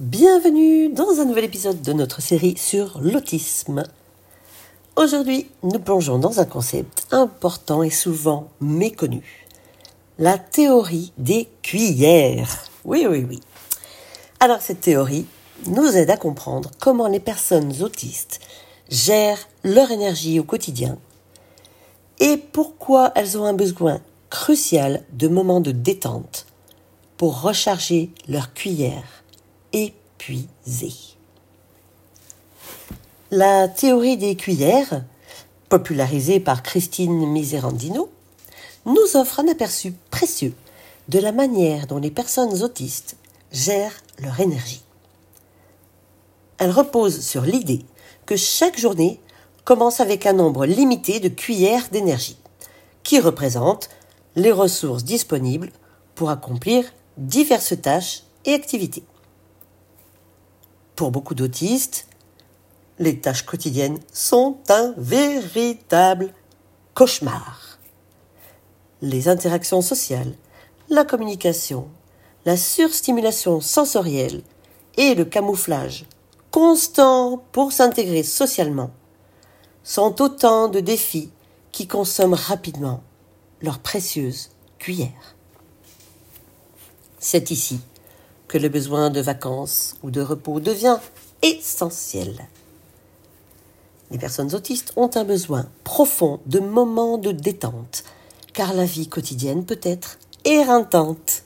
Bienvenue dans un nouvel épisode de notre série sur l'autisme. Aujourd'hui, nous plongeons dans un concept important et souvent méconnu. La théorie des cuillères. Oui, oui, oui. Alors cette théorie nous aide à comprendre comment les personnes autistes gèrent leur énergie au quotidien et pourquoi elles ont un besoin crucial de moments de détente pour recharger leur cuillère épuisée. La théorie des cuillères, popularisée par Christine Miserandino, nous offre un aperçu précieux de la manière dont les personnes autistes gèrent leur énergie. Elle repose sur l'idée que chaque journée commence avec un nombre limité de cuillères d'énergie, qui représentent les ressources disponibles pour accomplir diverses tâches et activités. Pour beaucoup d'autistes, les tâches quotidiennes sont un véritable cauchemar. Les interactions sociales, la communication, la surstimulation sensorielle et le camouflage constant pour s'intégrer socialement sont autant de défis qui consomment rapidement leur précieuse cuillère. C'est ici que le besoin de vacances ou de repos devient essentiel. Les personnes autistes ont un besoin profond de moments de détente, car la vie quotidienne peut être éreintante.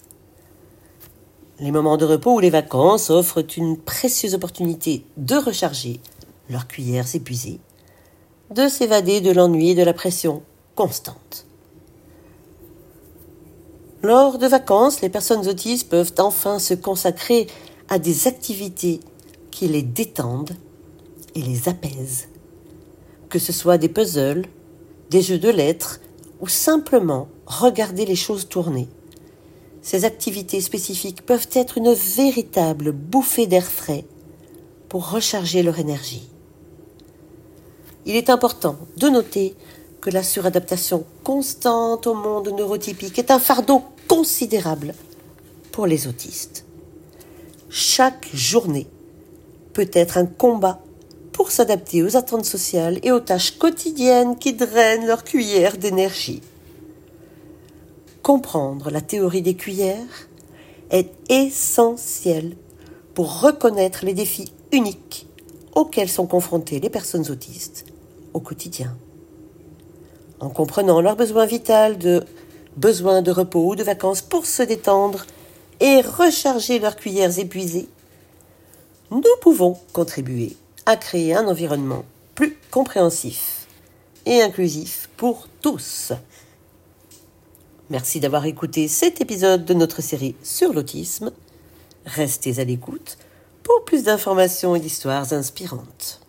Les moments de repos ou les vacances offrent une précieuse opportunité de recharger leurs cuillères épuisées, de s'évader de l'ennui et de la pression constante. Lors de vacances, les personnes autistes peuvent enfin se consacrer à des activités qui les détendent et les apaisent. Que ce soit des puzzles, des jeux de lettres ou simplement regarder les choses tourner. Ces activités spécifiques peuvent être une véritable bouffée d'air frais pour recharger leur énergie. Il est important de noter que la suradaptation constante au monde neurotypique est un fardeau considérable pour les autistes. Chaque journée peut être un combat pour s'adapter aux attentes sociales et aux tâches quotidiennes qui drainent leur cuillère d'énergie. Comprendre la théorie des cuillères est essentiel pour reconnaître les défis uniques auxquels sont confrontées les personnes autistes au quotidien en comprenant leur besoin vital de besoin de repos ou de vacances pour se détendre et recharger leurs cuillères épuisées, nous pouvons contribuer à créer un environnement plus compréhensif et inclusif pour tous. Merci d'avoir écouté cet épisode de notre série sur l'autisme. Restez à l'écoute pour plus d'informations et d'histoires inspirantes.